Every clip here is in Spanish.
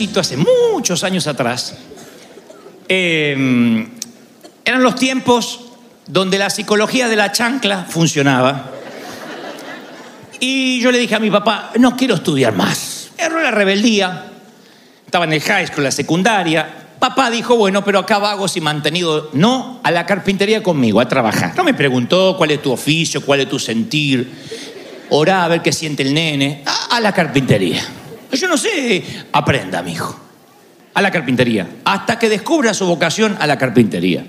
muchachito, hace muchos años atrás, eh, eran los tiempos donde la psicología de la chancla funcionaba. Y yo le dije a mi papá, no quiero estudiar más. Erró la rebeldía. Estaba en el high school, la secundaria. Papá dijo, bueno, pero acá vagos y mantenido, no a la carpintería conmigo, a trabajar. No me preguntó cuál es tu oficio, cuál es tu sentir. Orá a ver qué siente el nene. A, a la carpintería. Yo no sé, aprenda, mijo. A la carpintería. Hasta que descubra su vocación a la carpintería.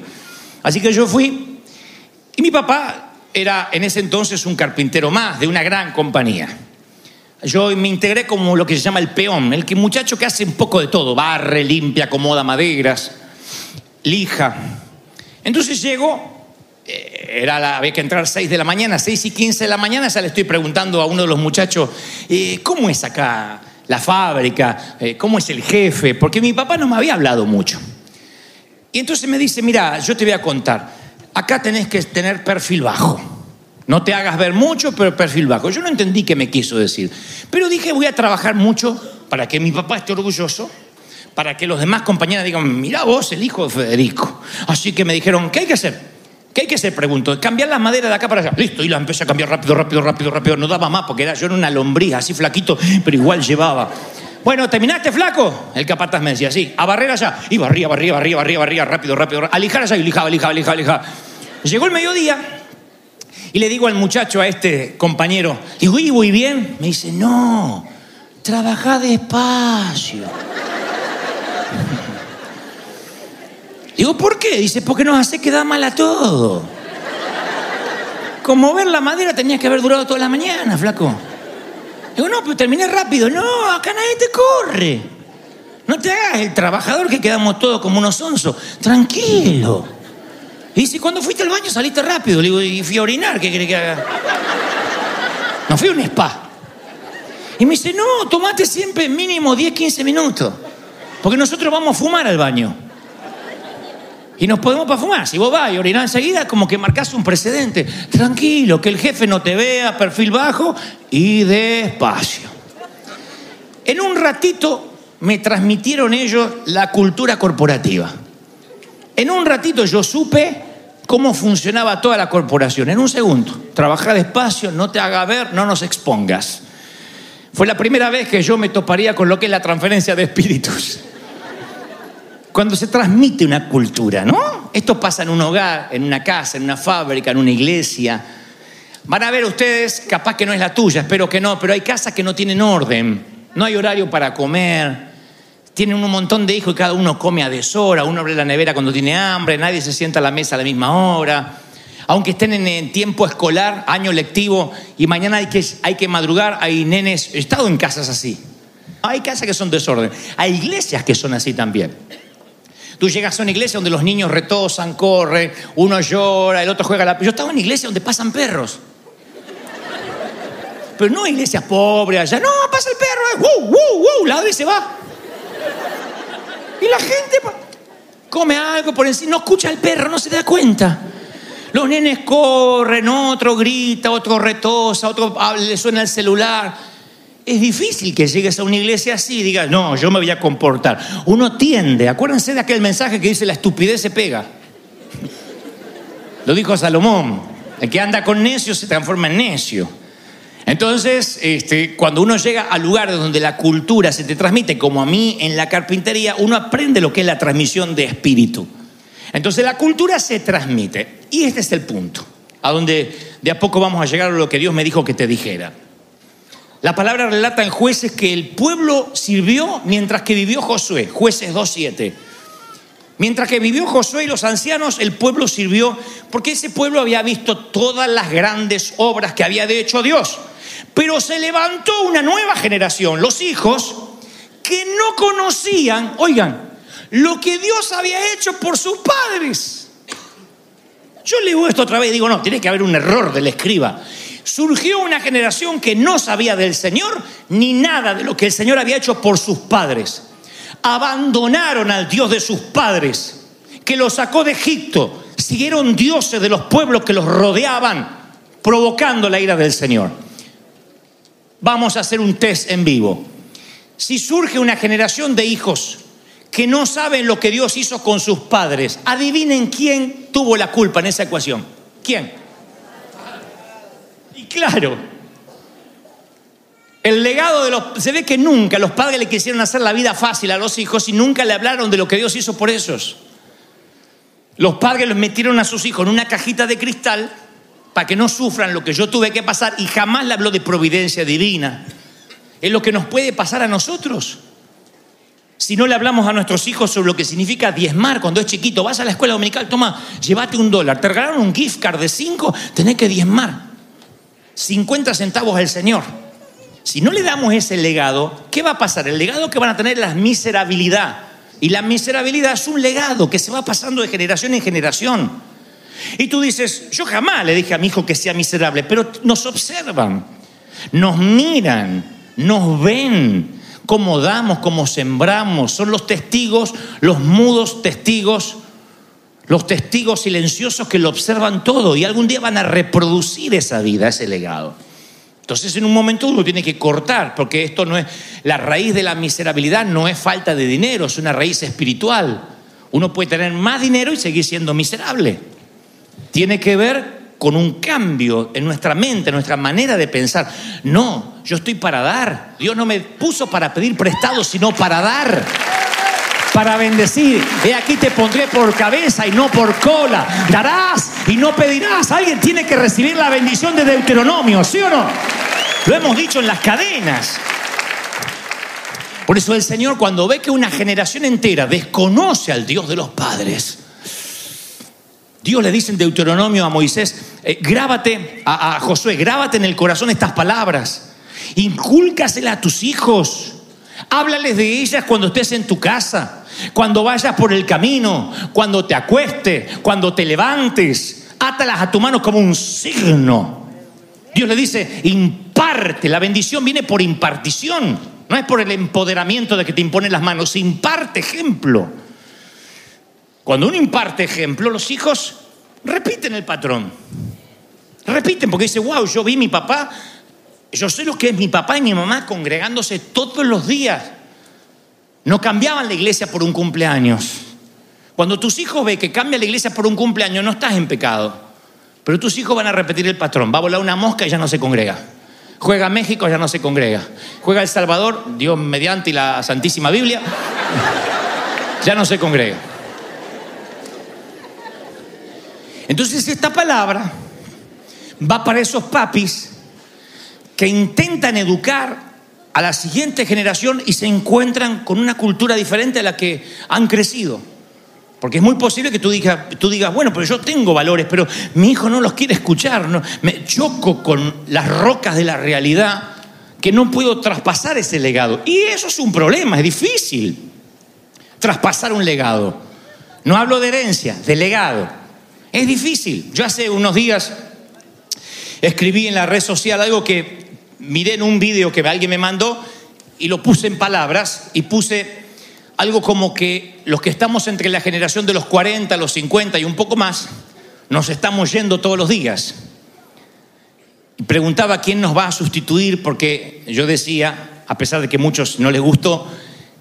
Así que yo fui. Y mi papá era en ese entonces un carpintero más de una gran compañía. Yo me integré como lo que se llama el peón, el que muchacho que hace un poco de todo, barre, limpia, acomoda maderas, lija. Entonces llego, eh, era la, había que entrar 6 de la mañana, 6 y 15 de la mañana, ya le estoy preguntando a uno de los muchachos, eh, ¿cómo es acá la fábrica? Eh, ¿Cómo es el jefe? Porque mi papá no me había hablado mucho. Y entonces me dice, mira, yo te voy a contar, acá tenés que tener perfil bajo. No te hagas ver mucho, pero perfil bajo. Yo no entendí qué me quiso decir. Pero dije, voy a trabajar mucho para que mi papá esté orgulloso, para que los demás compañeros digan, mira vos, el hijo de Federico. Así que me dijeron, ¿qué hay que hacer? ¿Qué hay que hacer? Pregunto. Cambiar las maderas de acá para allá. Listo, y la empecé a cambiar rápido, rápido, rápido, rápido. No daba más porque era, yo era una lombriz, así flaquito, pero igual llevaba. Bueno, ¿terminaste, flaco? El capataz me decía, sí, a barrer allá. Y barría, barría, barría, barría, barría, rápido, rápido. A lijar allá y lijaba, lijaba, lijaba, lijaba. Llegó el mediodía y le digo al muchacho, a este compañero, digo, ¿y voy bien? Me dice, no, trabaja despacio. Digo, ¿por qué? Dice, porque nos hace quedar mal a todo. Como ver la madera tenías que haber durado toda la mañana, flaco. Digo, no, pero terminé rápido. No, acá nadie te corre. No te hagas el trabajador que quedamos todos como unos onzos. Tranquilo. Y dice, cuando fuiste al baño saliste rápido. Le digo, y fui a orinar, ¿qué querés que haga? No fui a un spa. Y me dice, no, tomate siempre mínimo 10, 15 minutos. Porque nosotros vamos a fumar al baño. Y nos podemos para fumar. Si vos vas y orinás enseguida, como que marcás un precedente. Tranquilo, que el jefe no te vea, perfil bajo y despacio. En un ratito me transmitieron ellos la cultura corporativa. En un ratito yo supe cómo funcionaba toda la corporación. En un segundo. Trabaja despacio, no te haga ver, no nos expongas. Fue la primera vez que yo me toparía con lo que es la transferencia de espíritus. Cuando se transmite una cultura, ¿no? Esto pasa en un hogar, en una casa, en una fábrica, en una iglesia. Van a ver ustedes, capaz que no es la tuya, espero que no, pero hay casas que no tienen orden. No hay horario para comer. Tienen un montón de hijos y cada uno come a deshora. Uno abre la nevera cuando tiene hambre. Nadie se sienta a la mesa a la misma hora. Aunque estén en, tiempo escolar, año lectivo, y mañana hay que, hay que madrugar, hay nenes. He estado en casas así. Hay casas que son desorden. Hay iglesias que son así también. Tú llegas a una iglesia donde los niños retosan, corren, uno llora, el otro juega la... Yo estaba en una iglesia donde pasan perros. Pero no iglesias pobres allá. No, pasa el perro. eh, ¡Wow, wow, wow! Ladra y se va. Y la gente come algo por encima. No escucha al perro, no se da cuenta. Los nenes corren, otro grita, otro retosa, otro habla, le suena el celular. Es difícil que llegues a una iglesia así y digas, no, yo me voy a comportar. Uno tiende, acuérdense de aquel mensaje que dice, la estupidez se pega. Lo dijo Salomón. El que anda con necio se transforma en necio. Entonces, este, cuando uno llega a lugares donde la cultura se te transmite, como a mí en la carpintería, uno aprende lo que es la transmisión de espíritu. Entonces la cultura se transmite. Y este es el punto, a donde de a poco vamos a llegar a lo que Dios me dijo que te dijera. La palabra relata en jueces que el pueblo sirvió mientras que vivió Josué, jueces 2.7. Mientras que vivió Josué y los ancianos, el pueblo sirvió porque ese pueblo había visto todas las grandes obras que había hecho Dios. Pero se levantó una nueva generación, los hijos, que no conocían, oigan, lo que Dios había hecho por sus padres. Yo leo esto otra vez y digo, no, tiene que haber un error del escriba. Surgió una generación que no sabía del Señor ni nada de lo que el Señor había hecho por sus padres. Abandonaron al Dios de sus padres, que los sacó de Egipto. Siguieron dioses de los pueblos que los rodeaban, provocando la ira del Señor. Vamos a hacer un test en vivo. Si surge una generación de hijos que no saben lo que Dios hizo con sus padres, adivinen quién tuvo la culpa en esa ecuación. ¿Quién? Claro, el legado de los... Se ve que nunca los padres le quisieron hacer la vida fácil a los hijos y nunca le hablaron de lo que Dios hizo por esos. Los padres los metieron a sus hijos en una cajita de cristal para que no sufran lo que yo tuve que pasar y jamás le habló de providencia divina. Es lo que nos puede pasar a nosotros. Si no le hablamos a nuestros hijos sobre lo que significa diezmar cuando es chiquito, vas a la escuela dominical, toma, llévate un dólar, te regalaron un gift card de cinco, tenés que diezmar. 50 centavos al Señor. Si no le damos ese legado, ¿qué va a pasar? El legado que van a tener es la miserabilidad. Y la miserabilidad es un legado que se va pasando de generación en generación. Y tú dices, yo jamás le dije a mi hijo que sea miserable, pero nos observan, nos miran, nos ven, cómo damos, cómo sembramos. Son los testigos, los mudos testigos, los testigos silenciosos que lo observan todo y algún día van a reproducir esa vida, ese legado. Entonces en un momento uno tiene que cortar, porque esto no es, la raíz de la miserabilidad no es falta de dinero, es una raíz espiritual. Uno puede tener más dinero y seguir siendo miserable. Tiene que ver con un cambio en nuestra mente, en nuestra manera de pensar. No, yo estoy para dar. Dios no me puso para pedir prestado, sino para dar. Para bendecir. He aquí te pondré por cabeza y no por cola. Darás y no pedirás. Alguien tiene que recibir la bendición de Deuteronomio, ¿sí o no? Lo hemos dicho en las cadenas. Por eso el Señor cuando ve que una generación entera desconoce al Dios de los padres, Dios le dice en Deuteronomio a Moisés, eh, grábate, a, a Josué, grábate en el corazón estas palabras, incúlcaselas a tus hijos, háblales de ellas cuando estés en tu casa, cuando vayas por el camino, cuando te acuestes, cuando te levantes, átalas a tu mano como un signo. Dios le dice, imparte, la bendición viene por impartición, no es por el empoderamiento de que te imponen las manos, imparte ejemplo. Cuando uno imparte ejemplo, los hijos repiten el patrón. Repiten porque dice, wow, yo vi mi papá, yo sé lo que es mi papá y mi mamá congregándose todos los días. No cambiaban la iglesia por un cumpleaños. Cuando tus hijos ven que cambia la iglesia por un cumpleaños, no estás en pecado. Pero tus hijos van a repetir el patrón. Va a volar una mosca y ya no se congrega. Juega México, ya no se congrega. Juega El Salvador, Dios mediante y la Santísima Biblia, ya no se congrega. Entonces esta palabra va para esos papis que intentan educar a la siguiente generación y se encuentran con una cultura diferente a la que han crecido. Porque es muy posible que tú digas, tú digas, bueno, pero yo tengo valores, pero mi hijo no los quiere escuchar. No, me choco con las rocas de la realidad que no puedo traspasar ese legado. Y eso es un problema, es difícil traspasar un legado. No hablo de herencia, de legado. Es difícil. Yo hace unos días escribí en la red social algo que miré en un vídeo que alguien me mandó y lo puse en palabras y puse algo como que los que estamos entre la generación de los 40, los 50 y un poco más, nos estamos yendo todos los días. Y preguntaba quién nos va a sustituir porque yo decía, a pesar de que muchos no les gustó,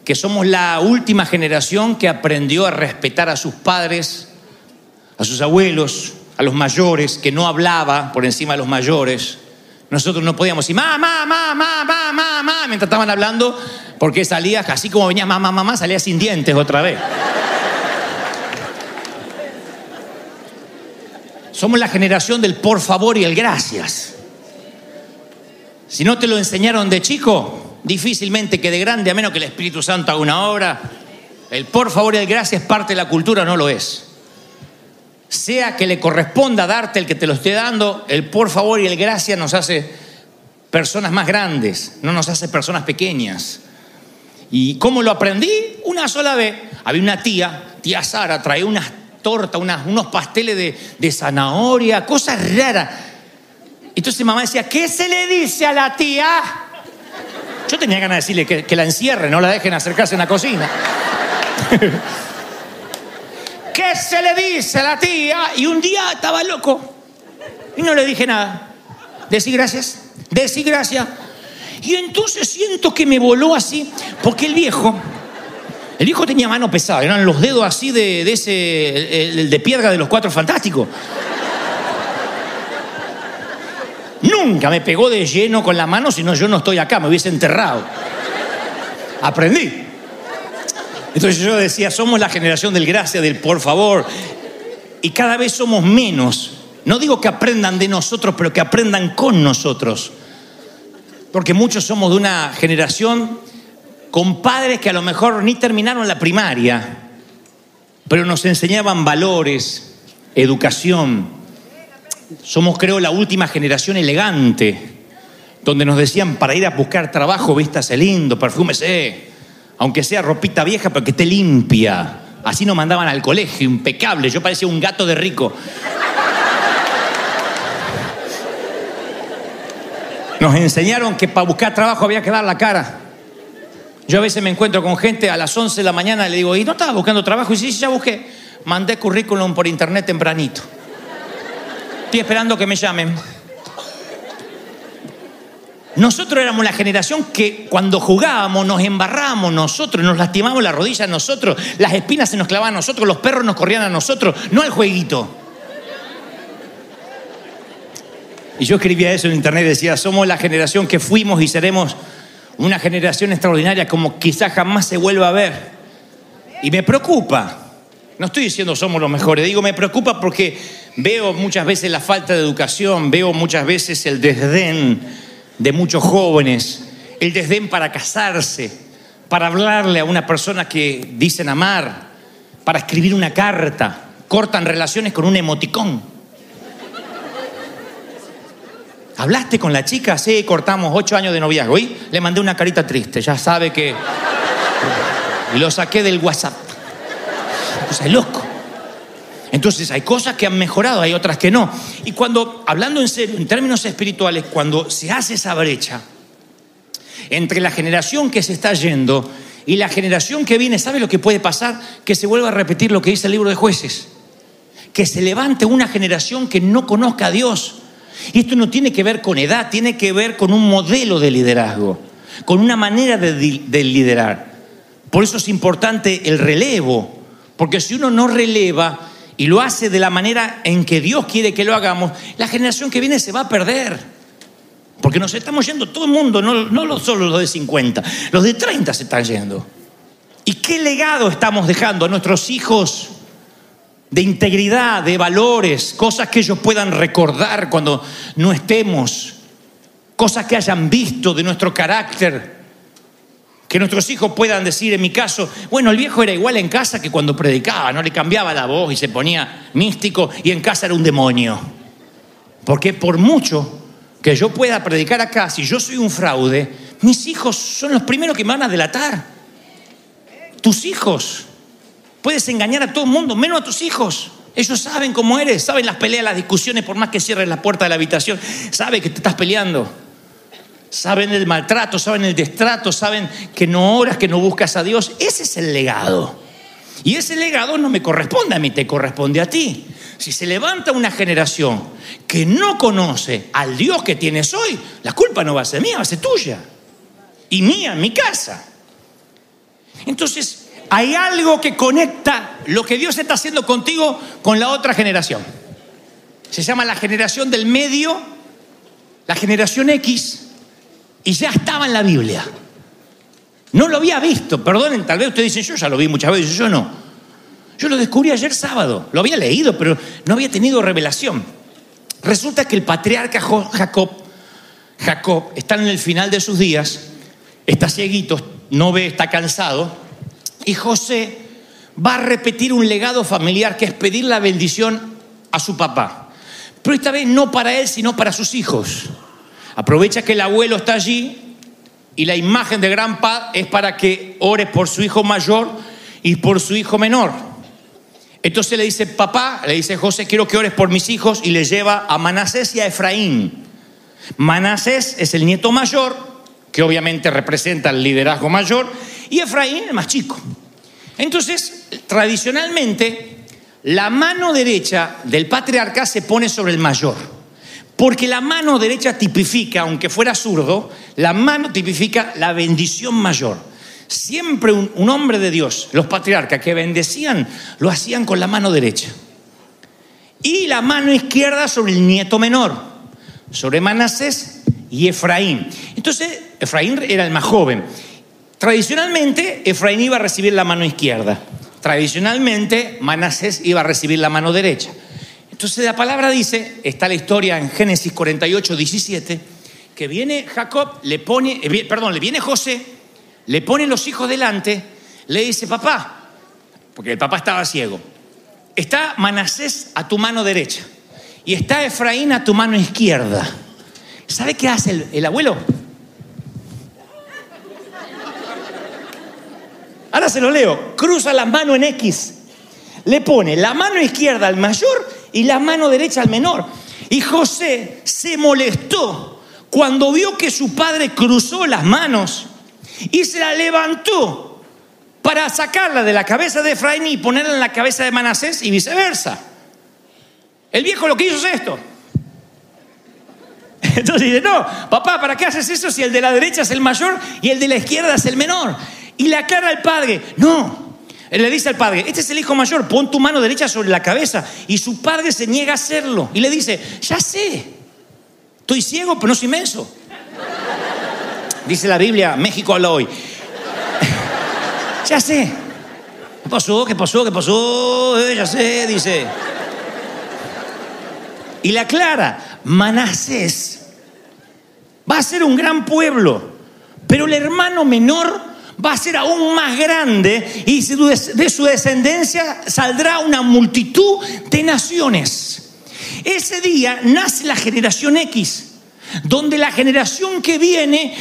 que somos la última generación que aprendió a respetar a sus padres, a sus abuelos, a los mayores, que no hablaba por encima de los mayores. Nosotros no podíamos decir, mamá, mamá, mamá, mamá, mientras estaban hablando, porque salía, así como venía mamá, mamá, salía sin dientes otra vez. Somos la generación del por favor y el gracias. Si no te lo enseñaron de chico, difícilmente que de grande, a menos que el Espíritu Santo haga una obra, el por favor y el gracias parte de la cultura, no lo es. Sea que le corresponda darte el que te lo esté dando, el por favor y el gracias nos hace personas más grandes, no nos hace personas pequeñas. ¿Y cómo lo aprendí? Una sola vez. Había una tía, tía Sara, traía unas tortas, unos pasteles de, de zanahoria, cosas raras. Entonces mamá decía, ¿qué se le dice a la tía? Yo tenía ganas de decirle que, la encierre, no la dejen acercarse en la cocina. ¿Qué se le dice a la tía? Y un día estaba loco y no le dije nada. Decí gracias, decí gracias. Y entonces siento que me voló así, porque el viejo, el viejo tenía mano pesada, eran los dedos así de, de ese, el, de piedra de los cuatro fantásticos. Nunca me pegó de lleno con la mano, si no yo no estoy acá, me hubiese enterrado. Aprendí. Entonces yo decía, somos la generación del gracia, del por favor, y cada vez somos menos. No digo que aprendan de nosotros, pero que aprendan con nosotros. Porque muchos somos de una generación con padres que a lo mejor ni terminaron la primaria, pero nos enseñaban valores, educación. Somos, creo, la última generación elegante, donde nos decían para ir a buscar trabajo, vístase lindo, perfúmese, aunque sea ropita vieja, pero que esté limpia. Así nos mandaban al colegio, impecable. Yo parecía un gato de rico. Nos enseñaron que para buscar trabajo había que dar la cara. Yo a veces me encuentro con gente a las 11 de la mañana y le digo, ¿y no estabas buscando trabajo? Y sí, ya busqué. Mandé currículum por internet tempranito. Estoy esperando que me llamen. Nosotros éramos la generación que cuando jugábamos nos embarrábamos nosotros, nos lastimamos la rodilla nosotros, las espinas se nos clavaban a nosotros, los perros nos corrían a nosotros, no al jueguito. Y yo escribía eso en internet, decía, somos la generación que fuimos y seremos una generación extraordinaria como quizás jamás se vuelva a ver. Y me preocupa, no estoy diciendo somos los mejores, digo me preocupa porque veo muchas veces la falta de educación, veo muchas veces el desdén de muchos jóvenes, el desdén para casarse, para hablarle a una persona que dicen amar, para escribir una carta, cortan relaciones con un emoticón. ¿Hablaste con la chica? Sí, cortamos ocho años de noviazgo. Y le mandé una carita triste, ya sabe que... Lo saqué del WhatsApp. Cosa es loco. Entonces hay cosas que han mejorado, hay otras que no. Y cuando, hablando en serio, en términos espirituales, cuando se hace esa brecha entre la generación que se está yendo y la generación que viene, ¿sabe lo que puede pasar? Que se vuelva a repetir lo que dice el libro de jueces. Que se levante una generación que no conozca a Dios. Y esto no tiene que ver con edad, tiene que ver con un modelo de liderazgo, con una manera de, de liderar. Por eso es importante el relevo, porque si uno no releva, y lo hace de la manera en que Dios quiere que lo hagamos, la generación que viene se va a perder. Porque nos estamos yendo todo el mundo, no, no solo los de 50, los de 30 se están yendo. ¿Y qué legado estamos dejando a nuestros hijos de integridad, de valores, cosas que ellos puedan recordar cuando no estemos, cosas que hayan visto de nuestro carácter? Que nuestros hijos puedan decir, en mi caso, bueno, el viejo era igual en casa que cuando predicaba, no le cambiaba la voz y se ponía místico y en casa era un demonio. Porque por mucho que yo pueda predicar acá, si yo soy un fraude, mis hijos son los primeros que me van a delatar. Tus hijos. Puedes engañar a todo el mundo, menos a tus hijos. Ellos saben cómo eres, saben las peleas, las discusiones, por más que cierres la puerta de la habitación, saben que te estás peleando saben el maltrato, saben el destrato, saben que no oras, que no buscas a Dios. Ese es el legado. Y ese legado no me corresponde a mí, te corresponde a ti. Si se levanta una generación que no conoce al Dios que tienes hoy, la culpa no va a ser mía, va a ser tuya. Y mía, mi casa. Entonces, hay algo que conecta lo que Dios está haciendo contigo con la otra generación. se llama la generación del medio, la generación X, y ya estaba en la Biblia. No lo había visto, perdonen, tal vez ustedes dicen, yo ya lo vi muchas veces, yo no. Yo lo descubrí ayer sábado, lo había leído, pero no había tenido revelación. Resulta que el patriarca Jacob, Jacob está en el final de sus días, está cieguito, no ve, está cansado, y José va a repetir un legado familiar que es pedir la bendición a su papá. Pero esta vez no para él, sino para sus hijos. Aprovecha que el abuelo está allí y la imagen de gran paz es para que ore por su hijo mayor y por su hijo menor. Entonces le dice, papá, le dice José, quiero que ores por mis hijos y le lleva a Manasés y a Efraín. Manasés es el nieto mayor, que obviamente representa el liderazgo mayor, y Efraín el más chico. Entonces, tradicionalmente, la mano derecha del patriarca se pone sobre el mayor, porque la mano derecha tipifica, aunque fuera zurdo, la mano tipifica la bendición mayor. Siempre un, hombre de Dios, los patriarcas que bendecían, lo hacían con la mano derecha. Y la mano izquierda sobre el nieto menor, sobre Manasés y Efraín. Entonces, Efraín era el más joven. Tradicionalmente, Efraín iba a recibir la mano izquierda. Tradicionalmente, Manasés iba a recibir la mano derecha. Entonces la palabra dice, está la historia en Génesis 48, 17, que viene Jacob, le pone, eh, perdón, le viene José le pone los hijos delante, le dice, papá, porque el papá estaba ciego, está Manasés a tu mano derecha y está Efraín a tu mano izquierda. ¿Sabe qué hace el, el abuelo? Ahora se lo leo. Cruza la mano en X. Le pone la mano izquierda al mayor y la mano derecha al menor. Y José se molestó cuando vio que su padre cruzó las manos y se la levantó para sacarla de la cabeza de Efraín y ponerla en la cabeza de Manasés y viceversa. El viejo lo que hizo es esto. Entonces dice, no, papá, ¿para qué haces eso si el de la derecha es el mayor y el de la izquierda es el menor? Y le aclara al padre, no. Él le dice al padre, este es el hijo mayor, pon tu mano derecha sobre la cabeza. Y su padre se niega a hacerlo. Y le dice, ya sé, estoy ciego, pero no soy inmenso. Dice la Biblia, México habla hoy. ya sé. ¿Qué pasó? ¿Qué pasó? ¿Qué pasó? Eh, ya sé, dice. Y la aclara, Manasés va a ser un gran pueblo, pero el hermano menor va a ser aún más grande y de su descendencia saldrá una multitud de naciones. Ese día nace la generación X donde la generación que viene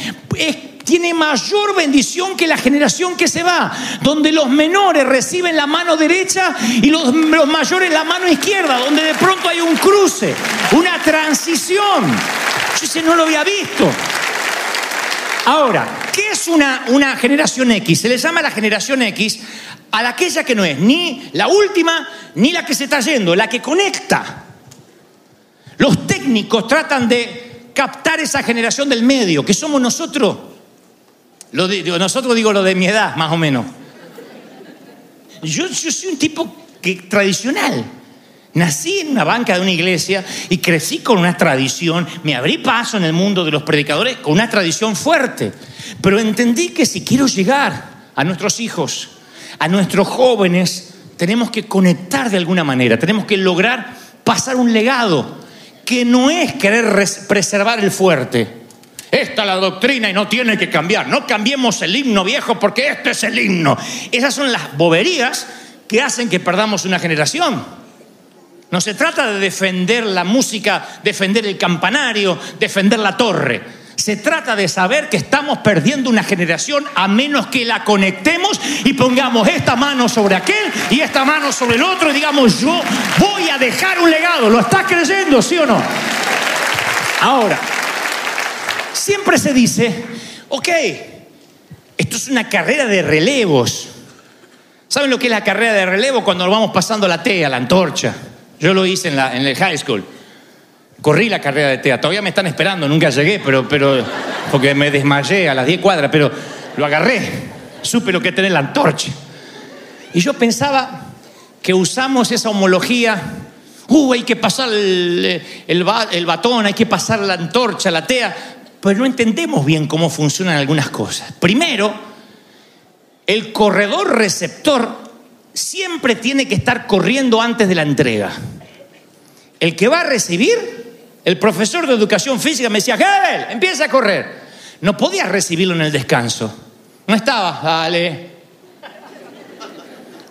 tiene mayor bendición que la generación que se va, donde los menores reciben la mano derecha y los, mayores la mano izquierda, donde de pronto hay un cruce, una transición. Yo ese no lo había visto. Ahora, ¿qué es una, generación X? Se le llama la generación X a aquella que no es ni la última ni la que se está yendo, la que conecta. Los técnicos tratan de captar esa generación del medio, que somos nosotros. Lo nosotros digo lo de mi edad, más o menos. Yo, soy un tipo que, tradicional. Nací en una banca de una iglesia y crecí con una tradición, me abrí paso en el mundo de los predicadores con una tradición fuerte, pero entendí que si quiero llegar a nuestros hijos, a nuestros jóvenes, tenemos que conectar de alguna manera, tenemos que lograr pasar un legado que no es querer preservar el fuerte. Esta es la doctrina y no tiene que cambiar. No cambiemos el himno viejo porque este es el himno. Esas son las boberías que hacen que perdamos una generación. No se trata de defender la música, defender el campanario, defender la torre. Se trata de saber que estamos perdiendo una generación a menos que la conectemos y pongamos esta mano sobre aquel y esta mano sobre el otro y digamos, yo voy a dejar un legado. ¿Lo estás creyendo, sí o no? Ahora, siempre se dice, ok, esto es una carrera de relevos. ¿Saben lo que es la carrera de relevo cuando nos vamos pasando la tea, la antorcha? Yo lo hice en, la, en el high school. Corrí la carrera de TEA, todavía me están esperando, nunca llegué, pero, pero porque me desmayé a las 10 cuadras, pero lo agarré, supe lo que tener la antorcha. Y yo pensaba que usamos esa homología Uh, hay que pasar el, el ba- el batón, hay que pasar la antorcha, la tea. Pero no entendemos bien cómo funcionan algunas cosas. Primero, el corredor receptor siempre tiene que estar corriendo antes de la entrega. El que va a recibir, el profesor de educación física me decía, Gebel, empieza a correr. No podías recibirlo en el descanso. No estaba, dale.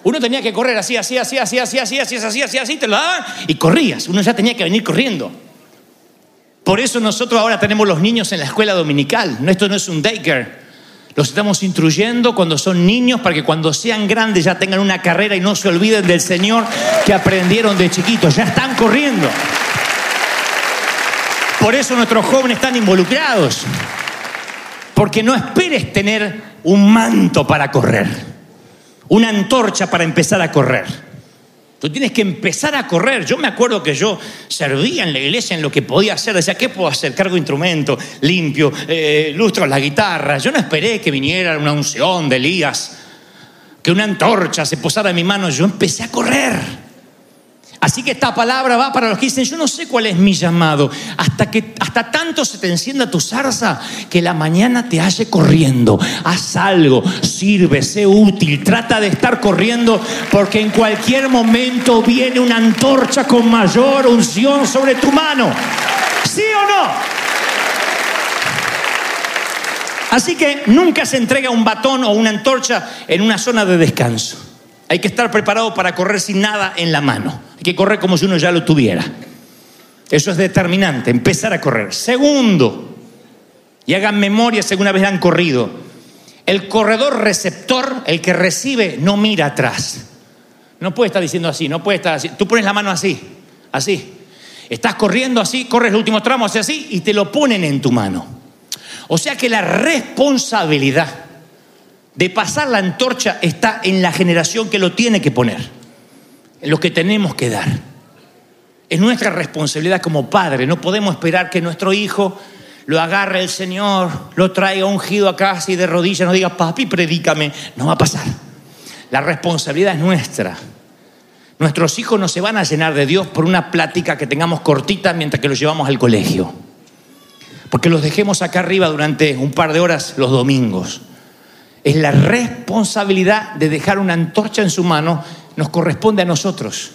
Uno tenía que correr así, así, así, así, así, así, así, así, así, así, te lo daban y corrías. Uno ya tenía que venir corriendo. Por eso nosotros ahora tenemos los niños en la escuela dominical. Esto no es un daycare. Los estamos instruyendo cuando son niños para que cuando sean grandes ya tengan una carrera y no se olviden del Señor que aprendieron de chiquitos. Ya están corriendo. Por eso nuestros jóvenes están involucrados. Porque no esperes tener un manto para correr, una antorcha para empezar a correr. Tú tienes que empezar a correr. Yo me acuerdo que yo servía en la iglesia en lo que podía hacer. Decía, ¿qué puedo hacer? Cargo instrumento, limpio, eh, lustro la guitarra. Yo no esperé que viniera una unción de Elías, que una antorcha se posara en mi mano. Yo empecé a correr. Así que esta palabra va para los que dicen, yo no sé cuál es mi llamado, hasta que hasta tanto se te encienda tu zarza que la mañana te halle corriendo. Haz algo, sirve, sé útil, trata de estar corriendo porque en cualquier momento viene una antorcha con mayor unción sobre tu mano. ¿Sí o no? Así que nunca se entrega un batón o una antorcha en una zona de descanso. Hay que estar preparado para correr sin nada en la mano. Hay que correr como si uno ya lo tuviera. Eso es determinante, empezar a correr. Segundo, y hagan memoria si alguna vez han corrido, el corredor receptor, el que recibe, no mira atrás. No puede estar diciendo así, no puede estar así. Tú pones la mano así, así. Estás corriendo así, corres el último tramo, así y te lo ponen en tu mano. O sea que la responsabilidad de pasar la antorcha está en la generación que lo tiene que poner, en lo que tenemos que dar. Es nuestra responsabilidad como padre, no podemos esperar que nuestro hijo lo agarre el Señor, lo traiga ungido a casa y de rodillas nos diga, papi, predícame. No va a pasar. La responsabilidad es nuestra. Nuestros hijos no se van a llenar de Dios por una plática que tengamos cortita mientras que los llevamos al colegio. Porque los dejemos acá arriba durante un par de horas los domingos. Es la responsabilidad de dejar una antorcha en su mano, nos corresponde a nosotros.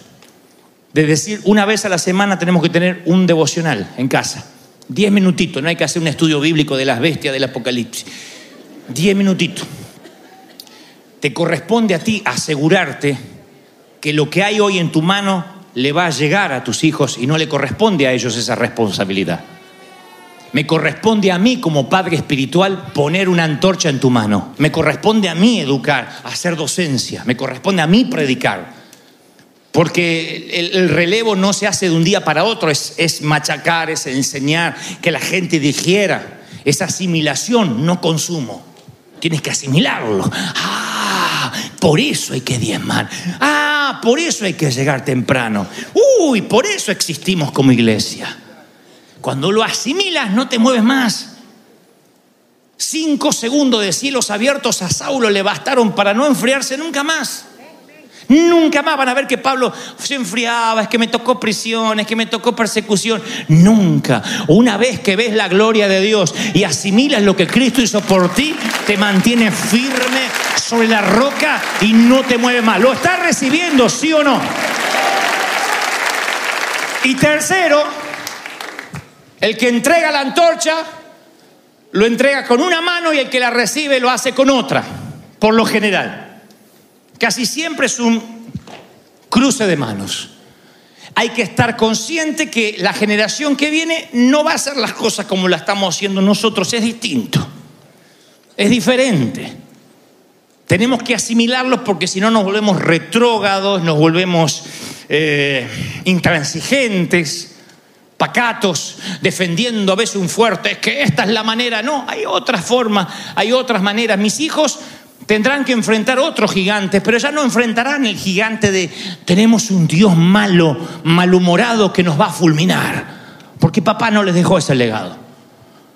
De decir, una vez a la semana tenemos que tener un devocional en casa. Diez minutitos, no hay que hacer un estudio bíblico de las bestias del Apocalipsis. Diez minutitos. Te corresponde a ti asegurarte que lo que hay hoy en tu mano le va a llegar a tus hijos y no le corresponde a ellos esa responsabilidad. Me corresponde a mí como padre espiritual poner una antorcha en tu mano. Me corresponde a mí educar, hacer docencia. Me corresponde a mí predicar. Porque el, el relevo no se hace de un día para otro, es, es machacar, es enseñar, que la gente digiera. Es asimilación, no consumo. Tienes que asimilarlo. Ah, por eso hay que diezmar. Ah, por eso hay que llegar temprano. Uy, por eso existimos como iglesia. Cuando lo asimilas, no te mueves más. Cinco segundos de cielos abiertos a Saulo le bastaron para no enfriarse nunca más. Nunca más van a ver que Pablo se enfriaba, es que me tocó prisión, es que me tocó persecución. Nunca. Una vez que ves la gloria de Dios y asimilas lo que Cristo hizo por ti, te mantiene firme sobre la roca y no te mueve más. ¿Lo estás recibiendo, sí o no? Y tercero, el que entrega la antorcha lo entrega con una mano y el que la recibe lo hace con otra, por lo general. Casi siempre es un cruce de manos. Hay que estar consciente que la generación que viene no va a hacer las cosas como las estamos haciendo nosotros, es distinto, es diferente. Tenemos que asimilarlos porque si no nos volvemos retrógados, nos volvemos eh, intransigentes, pacatos, defendiendo a veces un fuerte. Es que esta es la manera. No, hay otras formas, hay otras maneras. Mis hijos tendrán que enfrentar otros gigantes, pero ya no enfrentarán el gigante de tenemos un Dios malo, malhumorado que nos va a fulminar. Porque papá no les dejó ese legado.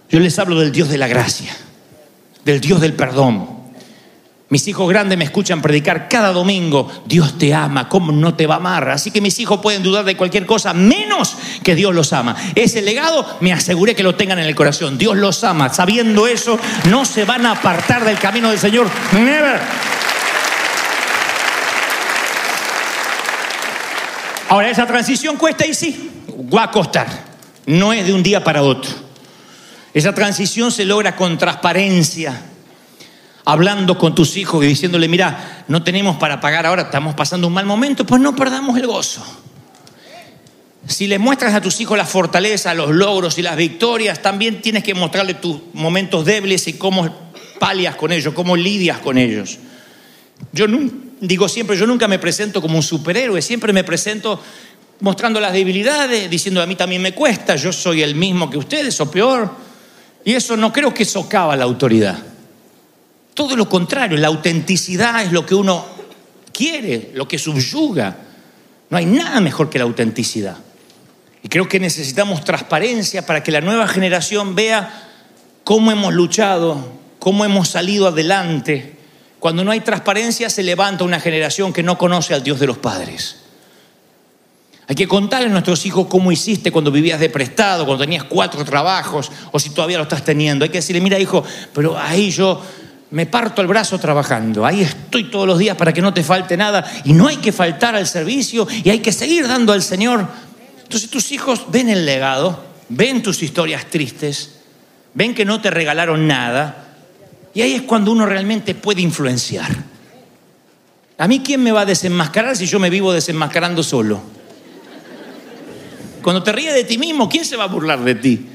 Yo les hablo del Dios de la gracia, del Dios del perdón, Mis hijos grandes me escuchan predicar cada domingo. Dios te ama, ¿cómo no te va a amar? Así que mis hijos pueden dudar de cualquier cosa, menos que Dios los ama. Ese legado me aseguré que lo tengan en el corazón. Dios los ama. Sabiendo eso, no se van a apartar del camino del Señor. Never. Ahora, esa transición cuesta y sí, va a costar. No es de un día para otro. Esa transición se logra con transparencia, hablando con tus hijos y diciéndole, mira, no tenemos para pagar ahora, estamos pasando un mal momento, pues no perdamos el gozo. Si le muestras a tus hijos la fortaleza, los logros y las victorias, también tienes que mostrarle tus momentos débiles y cómo palias con ellos, cómo lidias con ellos. Yo digo siempre, yo nunca me presento como un superhéroe, siempre me presento mostrando las debilidades, diciendo a mí también me cuesta, yo soy el mismo que ustedes o peor. Y eso no creo que socava la autoridad. Todo lo contrario, la autenticidad es lo que uno quiere, lo que subyuga. No hay nada mejor que la autenticidad. Y creo que necesitamos transparencia para que la nueva generación vea cómo hemos luchado, cómo hemos salido adelante. Cuando no hay transparencia se levanta una generación que no conoce al Dios de los padres. Hay que contarle a nuestros hijos cómo hiciste cuando vivías de prestado, cuando tenías cuatro trabajos o si todavía lo estás teniendo. Hay que decirle, mira hijo, pero ahí yo me parto el brazo trabajando, ahí estoy todos los días para que no te falte nada y no hay que faltar al servicio y hay que seguir dando al Señor entonces tus hijos ven el legado, ven tus historias tristes, ven que no te regalaron nada, y ahí es cuando uno realmente puede influenciar. A mí, ¿quién me va a desenmascarar si yo me vivo desenmascarando solo? Cuando te ríes de ti mismo, ¿quién se va a burlar de ti?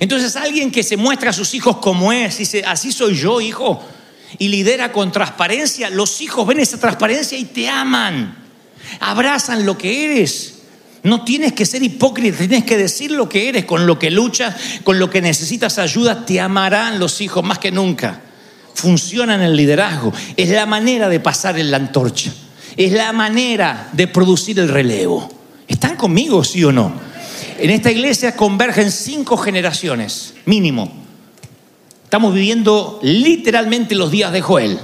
Entonces alguien que se muestra a sus hijos como es, dice, así soy yo, hijo, y lidera con transparencia, los hijos ven esa transparencia y te aman, abrazan lo que eres. No tienes que ser hipócrita, tienes que decir lo que eres, con lo que luchas, con lo que necesitas ayuda, te amarán los hijos más que nunca. Funciona en el liderazgo, es la manera de pasar en la antorcha, es la manera de producir el relevo. ¿Están conmigo, sí o no? En esta iglesia convergen cinco generaciones, mínimo. Estamos viviendo literalmente los días de Joel.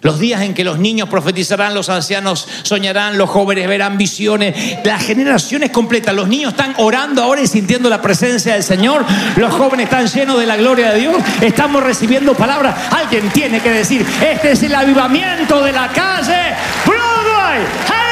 Los días en que los niños profetizarán, los ancianos soñarán, los jóvenes verán visiones, las generaciones completas. Los niños están orando ahora y sintiendo la presencia del Señor. Los jóvenes están llenos de la gloria de Dios. Estamos recibiendo palabras. Alguien tiene que decir, este es el avivamiento de la calle. Broadway.